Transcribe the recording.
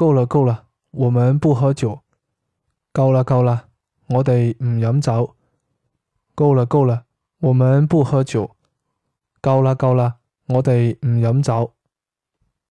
够啦够啦我们不喝酒。够啦够啦我哋唔饮酒。够啦够啦我们不喝酒。够啦够啦我哋唔饮酒。